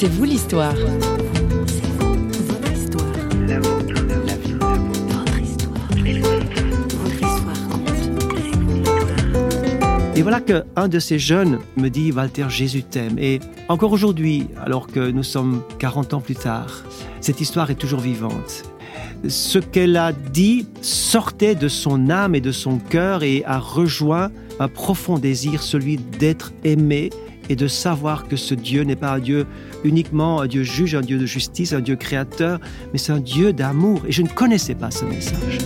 C'est vous l'histoire. Et voilà qu'un de ces jeunes me dit, Walter, Jésus t'aime. Et encore aujourd'hui, alors que nous sommes 40 ans plus tard, cette histoire est toujours vivante. Ce qu'elle a dit sortait de son âme et de son cœur et a rejoint un profond désir, celui d'être aimé et de savoir que ce Dieu n'est pas un Dieu uniquement un Dieu juge, un Dieu de justice, un Dieu créateur, mais c'est un Dieu d'amour. Et je ne connaissais pas ce message.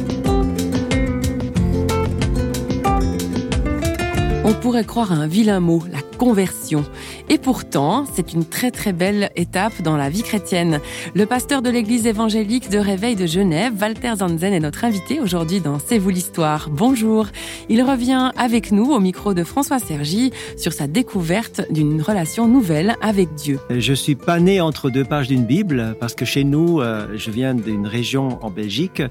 On pourrait croire à un vilain mot, la conversion. Et pourtant, c'est une très très belle étape dans la vie chrétienne. Le pasteur de l'église évangélique de Réveil de Genève, Walter Zanzen, est notre invité aujourd'hui dans C'est vous l'histoire. Bonjour. Il revient avec nous au micro de François Sergi sur sa découverte d'une relation nouvelle avec Dieu. Je suis pas né entre deux pages d'une Bible parce que chez nous, euh, je viens d'une région en Belgique,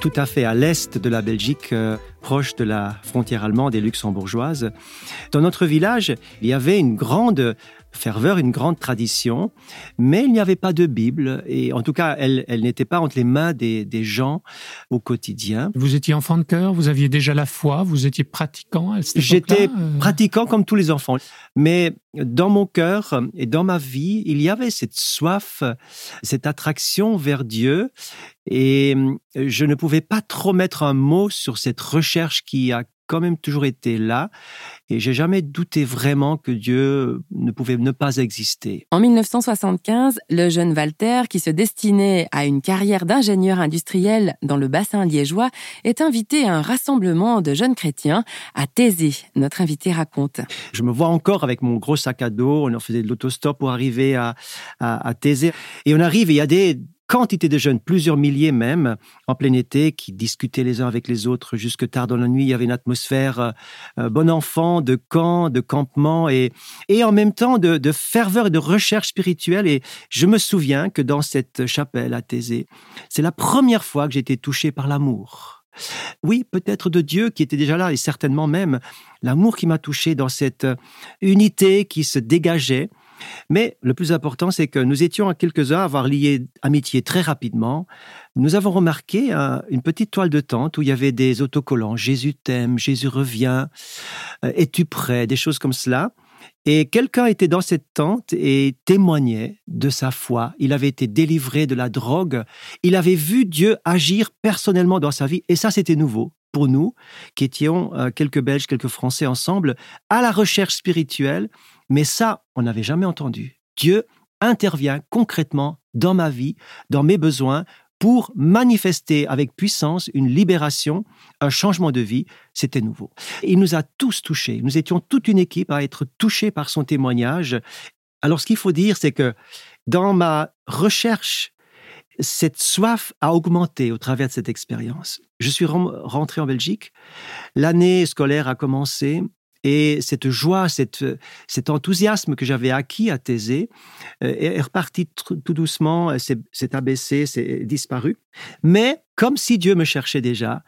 tout à fait à l'est de la Belgique, euh, proche de la frontière allemande et luxembourgeoise. Dans notre village, il y avait une grande ferveur, une grande tradition, mais il n'y avait pas de Bible, et en tout cas, elle, elle n'était pas entre les mains des, des, gens au quotidien. Vous étiez enfant de cœur, vous aviez déjà la foi, vous étiez pratiquant J'étais euh pratiquant comme tous les enfants, mais dans mon cœur et dans ma vie, il y avait cette soif, cette attraction vers Dieu, et je ne pouvais pas trop mettre un mot sur cette recherche qui a quand même toujours été là et j'ai jamais douté vraiment que Dieu ne pouvait ne pas exister. En 1975, le jeune Walter, qui se destinait à une carrière d'ingénieur industriel dans le bassin liégeois, est invité à un rassemblement de jeunes chrétiens à Thésée. Notre invité raconte. Je me vois encore avec mon gros sac à dos, on faisait de l'autostop pour arriver à, à, à Thésée. Et on arrive et il y a des quantité de jeunes, plusieurs milliers même, en plein été, qui discutaient les uns avec les autres jusque tard dans la nuit. Il y avait une atmosphère euh, euh bon enfant, de camp, de campement et, et en même temps de, de, ferveur et de recherche spirituelle. Et je me souviens que dans cette chapelle à Thésée, c'est la première fois que j'ai été touché par l'amour. Oui, peut-être de Dieu qui était déjà là et certainement même l'amour qui m'a touché dans cette unité qui se dégageait mais le plus important, c'est que nous étions à quelques-uns à avoir lié amitié très rapidement. Nous avons remarqué un, une petite toile de tente où il y avait des autocollants Jésus t'aime, Jésus revient, euh, es-tu prêt, des choses comme cela. Et quelqu'un était dans cette tente et témoignait de sa foi. Il avait été délivré de la drogue. Il avait vu Dieu agir personnellement dans sa vie. Et ça, c'était nouveau pour nous, qui étions euh, quelques Belges, quelques Français ensemble, à la recherche spirituelle. Mais ça, on n'avait jamais entendu. Dieu intervient concrètement dans ma vie, dans mes besoins, pour manifester avec puissance une libération, un changement de vie. C'était nouveau. Il nous a tous touchés. Nous étions toute une équipe à être touchés par son témoignage. Alors, ce qu'il faut dire, c'est que dans ma recherche cette soif a augmenté au travers de cette expérience. Je suis rentré en Belgique, l'année scolaire a commencé et cette joie, cette, cet enthousiasme que j'avais acquis à Thésée euh, est reparti tout doucement, s'est abaissé, s'est disparu. Mais comme si Dieu me cherchait déjà,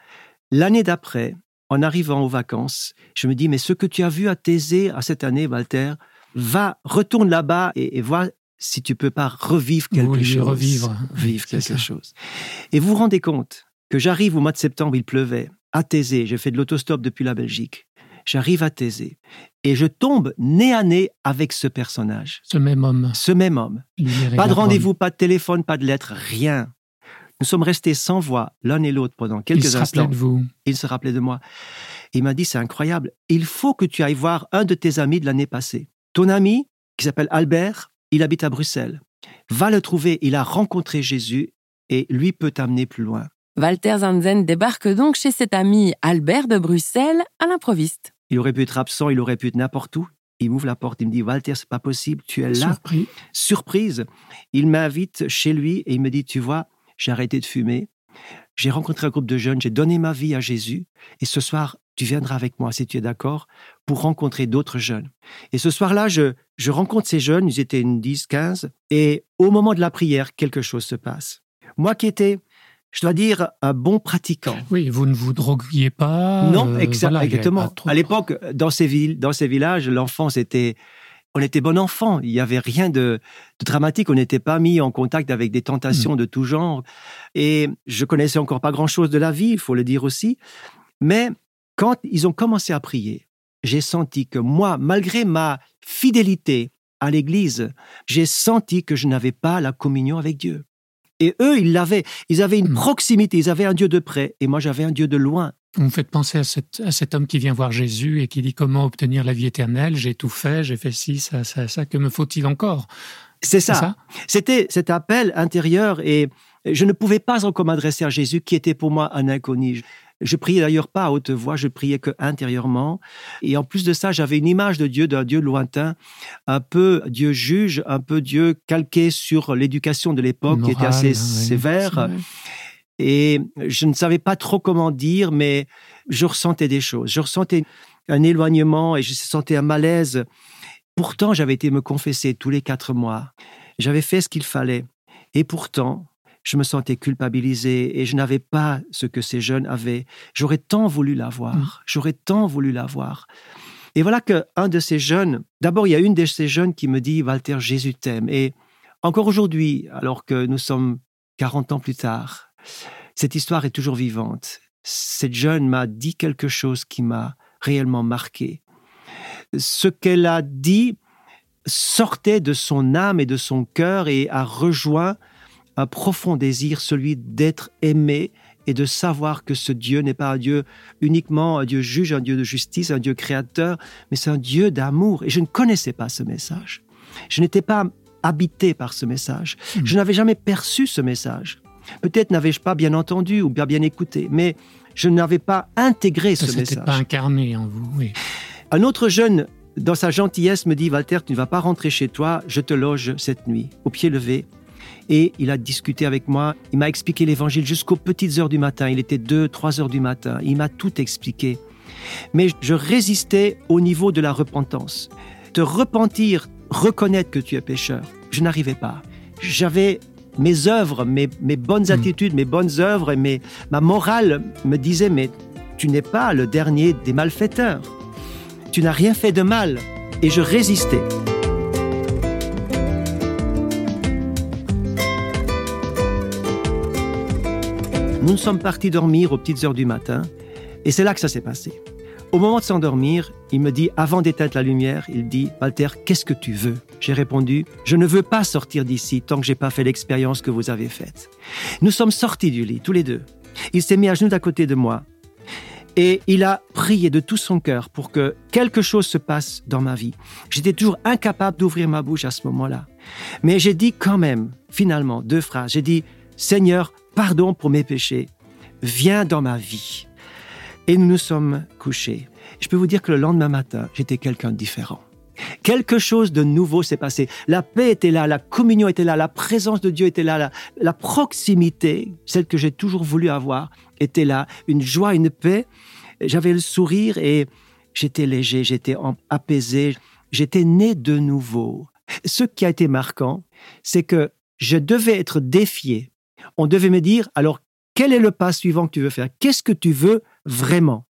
l'année d'après, en arrivant aux vacances, je me dis, mais ce que tu as vu à Thésée à cette année, Walter, va, retourne là-bas et, et vois si tu peux pas revivre quelque oui, chose. Revivre. Vivre quelque ça. chose. Et vous vous rendez compte que j'arrive au mois de septembre, il pleuvait, à Thésée, j'ai fait de l'autostop depuis la Belgique. J'arrive à Thésée et je tombe nez à nez avec ce personnage. Ce même homme. Ce même homme. Pas de rendez-vous, pas de téléphone, pas de lettre, rien. Nous sommes restés sans voix l'un et l'autre pendant quelques il se instants. De vous. Il se rappelait de moi. Il m'a dit, c'est incroyable, il faut que tu ailles voir un de tes amis de l'année passée. Ton ami, qui s'appelle Albert, il habite à Bruxelles. Va le trouver, il a rencontré Jésus et lui peut t'amener plus loin. Walter Zanzen débarque donc chez cet ami Albert de Bruxelles à l'improviste. Il aurait pu être absent, il aurait pu être n'importe où. Il m'ouvre la porte, il me dit Walter, c'est pas possible, tu es là. Surpris. Surprise. Il m'invite chez lui et il me dit Tu vois, j'ai arrêté de fumer. J'ai rencontré un groupe de jeunes, j'ai donné ma vie à Jésus et ce soir, tu viendras avec moi si tu es d'accord pour rencontrer d'autres jeunes. Et ce soir-là, je, je rencontre ces jeunes, ils étaient une 10, 15, et au moment de la prière, quelque chose se passe. Moi qui étais, je dois dire, un bon pratiquant. Oui, vous ne vous droguiez pas. Non, exa voilà, exactement. À l'époque, dans ces villes, dans ces villages, l'enfance était on était bon enfant. Il n'y avait rien de, dramatique. On n'était pas mis en contact avec des tentations mmh. de tout genre. Et je connaissais encore pas grand-chose de la vie, il faut le dire aussi. Mais quand ils ont commencé à prier, j'ai senti que moi, malgré ma fidélité à l'Église, j'ai senti que je n'avais pas la communion avec Dieu. Et eux, ils l'avaient. Ils avaient une mmh. proximité, ils avaient un Dieu de près, et moi j'avais un Dieu de loin. Vous me faites penser à, cet homme qui vient voir Jésus et qui dit comment obtenir la vie éternelle? J'ai tout fait, j'ai fait ci, ça, ça, ça. Que me faut-il encore? C'est ça? C'était cet appel intérieur et je ne pouvais pas encore m'adresser à Jésus qui était pour moi un inconnu. Je priais d'ailleurs pas à haute voix, je priais que intérieurement. Et en plus de ça, j'avais une image de Dieu, d'un Dieu lointain, un peu Dieu juge, un peu Dieu calqué sur l'éducation de l'époque qui était assez sévère. Et je ne savais pas trop comment dire, mais je ressentais des choses. Je ressentais un éloignement et je sentais un malaise. Pourtant, j'avais été me confesser tous les quatre mois. J'avais fait ce qu'il fallait. Et pourtant, je me sentais culpabilisé et je n'avais pas ce que ces jeunes avaient. J'aurais tant voulu l'avoir. Mmh. J'aurais tant voulu l'avoir. Et voilà qu'un de ces jeunes, d'abord, il y a une de ces jeunes qui me dit, Walter, Jésus t'aime. Et encore aujourd'hui, alors que nous sommes 40 ans plus tard, cette histoire est toujours vivante. Cette jeune m'a dit quelque chose qui m'a réellement marqué. Ce qu'elle a dit sortait de son âme et de son cœur et a rejoint un profond désir, celui d'être aimé et de savoir que ce Dieu n'est pas un Dieu uniquement un Dieu juge, un Dieu de justice, un Dieu créateur, mais c'est un Dieu d'amour. Et je ne connaissais pas ce message. Je n'étais pas habité par ce message. Hmm. Je n'avais jamais perçu ce message. Peut-être n'avais-je pas bien entendu ou bien bien écouté, mais je n'avais pas intégré ce message. pas incarné en vous, oui. Un autre jeune, dans sa gentillesse, me dit Walter, tu ne vas pas rentrer chez toi, je te loge cette nuit, au pied levé. Et il a discuté avec moi, il m'a expliqué l'évangile jusqu'aux petites heures du matin. Il était 2, 3 heures du matin. Il m'a tout expliqué. Mais je résistais au niveau de la repentance. Te repentir, reconnaître que tu es pécheur, je n'arrivais pas. J'avais mes œuvres, mes, bonnes hmm. attitudes, mes bonnes œuvres et ma morale me disaient, mais tu n'es pas le dernier des malfaiteurs. Tu n'as rien fait de mal. Et je résistais. Nous sommes partis dormir aux petites heures du matin, et c'est là que ça s'est passé. Au moment de s'endormir, il me dit, avant d'éteindre la lumière, il dit, Walter, qu'est-ce que tu veux? J'ai répondu, je ne veux pas sortir d'ici tant que j'ai pas fait l'expérience que vous avez faite. Nous sommes sortis du lit, tous les deux. Il s'est mis à genoux à côté de moi. Et il a prié de tout son cœur pour que quelque chose se passe dans ma vie. J'étais toujours incapable d'ouvrir ma bouche à ce moment-là. Mais j'ai dit quand même, finalement, deux phrases. J'ai dit, Seigneur, pardon pour mes péchés. Viens dans ma vie. Et nous nous sommes couchés. Je peux vous dire que le lendemain matin, j'étais quelqu'un de différent. Quelque chose de nouveau s'est passé. La paix était là, la communion était là, la présence de Dieu était là, la, proximité, celle que j'ai toujours voulu avoir, était là. Une joie, une paix. J'avais le sourire et j'étais léger, j'étais apaisé, j'étais né de nouveau. Ce qui a été marquant, c'est que je devais être défié. On devait me dire, alors quel est le pas suivant que tu veux faire? Qu'est-ce que tu veux vraiment?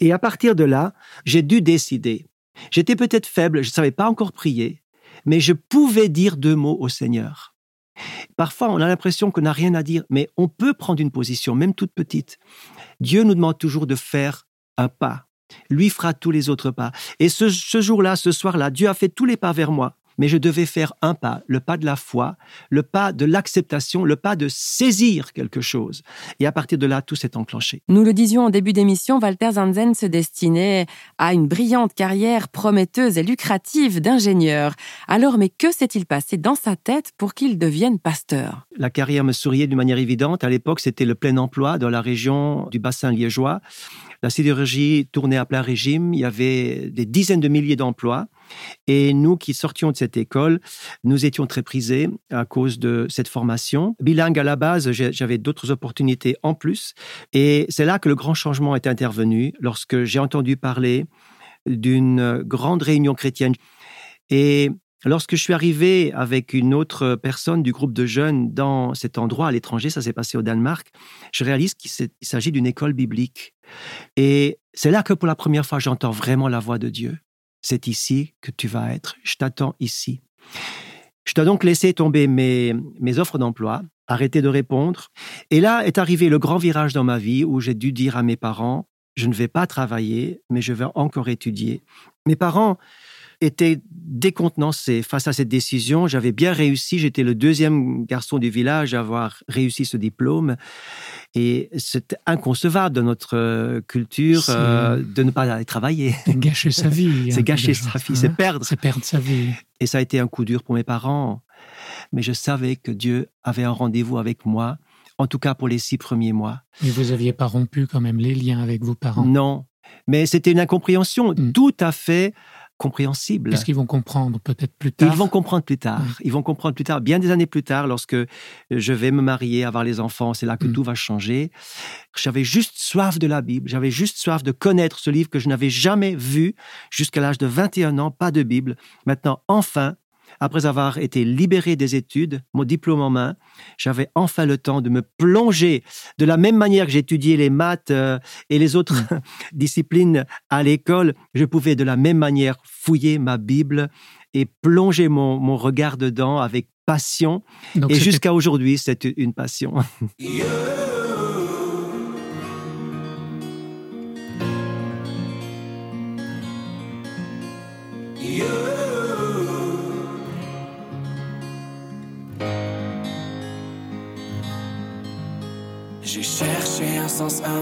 Et à partir de là, j'ai dû décider. J'étais peut-être faible, je ne savais pas encore prier, mais je pouvais dire deux mots au Seigneur. Parfois, on a l'impression qu'on n'a rien à dire, mais on peut prendre une position, même toute petite. Dieu nous demande toujours de faire un pas. Lui fera tous les autres pas. Et ce, ce jour-là, ce soir-là, Dieu a fait tous les pas vers moi mais je devais faire un pas, le pas de la foi, le pas de l'acceptation, le pas de saisir quelque chose. Et à partir de là, tout s'est enclenché. Nous le disions en début d'émission, Walter Zanzen se destinait à une brillante carrière prometteuse et lucrative d'ingénieur. Alors, mais que s'est-il passé dans sa tête pour qu'il devienne pasteur? La carrière me souriait d'une manière évidente. À l'époque, c'était le plein emploi dans la région du bassin liégeois. La sidérurgie tournait à plein régime. Il y avait des dizaines de milliers d'emplois. Et nous qui sortions de cette école, nous étions très prisés à cause de cette formation. Bilingue à la base, j'avais d'autres opportunités en plus. Et c'est là que le grand changement est intervenu lorsque j'ai entendu parler d'une grande réunion chrétienne. Et lorsque je suis arrivé avec une autre personne du groupe de jeunes dans cet endroit à l'étranger, ça s'est passé au Danemark, je réalise qu'il s'agit d'une école biblique. Et c'est là que pour la première fois, j'entends vraiment la voix de Dieu. c'est ici que tu vas être, je t'attends ici. Je dois donc laisser tomber mes, mes offres d'emploi, arrêter de répondre. Et là est arrivé le grand virage dans ma vie où j'ai dû dire à mes parents, je ne vais pas travailler, mais je vais encore étudier. Mes parents étaient décontenancés face à cette décision. J'avais bien réussi, j'étais le deuxième garçon du village à avoir réussi ce diplôme. Et c'est inconcevable dans notre euh, culture euh, de ne pas aller travailler. C'est gâcher sa vie. c'est gâcher sa vie, c'est perdre. C'est perdre sa vie. Et ça a été un coup dur pour mes parents. Mais je savais que Dieu avait un rendez-vous avec moi, en tout cas pour les six premiers mois. Mais vous n'aviez pas rompu quand même les liens avec vos parents? Non. Mais c'était une incompréhension mm. tout à fait compréhensible. Qu'est-ce qu'ils vont comprendre peut-être plus tard Ils vont comprendre plus tard. Ils vont comprendre plus tard, bien des années plus tard, lorsque je vais me marier, avoir les enfants, c'est là que mm. tout va changer. J'avais juste soif de la Bible, j'avais juste soif de connaître ce livre que je n'avais jamais vu jusqu'à l'âge de 21 ans, pas de Bible. Maintenant, enfin, après avoir été libéré des études, mon diplôme en main, j'avais enfin le temps de me plonger de la même manière que j'étudiais les maths euh, et les autres mm. disciplines à l'école. Je pouvais de la même manière fouiller ma Bible et plonger mon, regard dedans avec passion. et jusqu'à aujourd'hui, c'est une passion.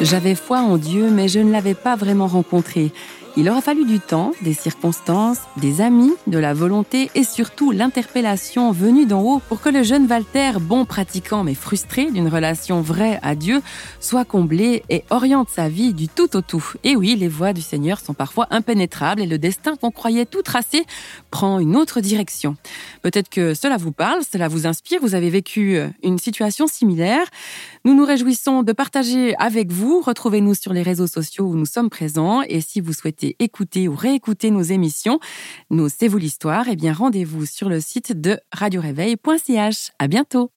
J'avais foi en Dieu, mais je ne l'avais pas vraiment rencontré. Il aura fallu du temps, des circonstances, des amis, de la volonté et surtout l'interpellation venue d'en haut pour que le jeune Walter, bon pratiquant mais frustré d'une relation vraie à Dieu, soit comblé et oriente sa vie du tout au tout. Et oui, les voies du Seigneur sont parfois impénétrables et le destin qu'on croyait tout tracé prend une autre direction. Peut-être que cela vous parle, cela vous inspire, vous avez vécu une situation similaire. Nous nous réjouissons de partager avec vous. Retrouvez-nous sur les réseaux sociaux où nous sommes présents et si vous souhaitez écouter ou réécouter nos émissions, nos C'est vous l'histoire, eh bien rendez-vous sur le site de radioréveil.ch. À bientôt.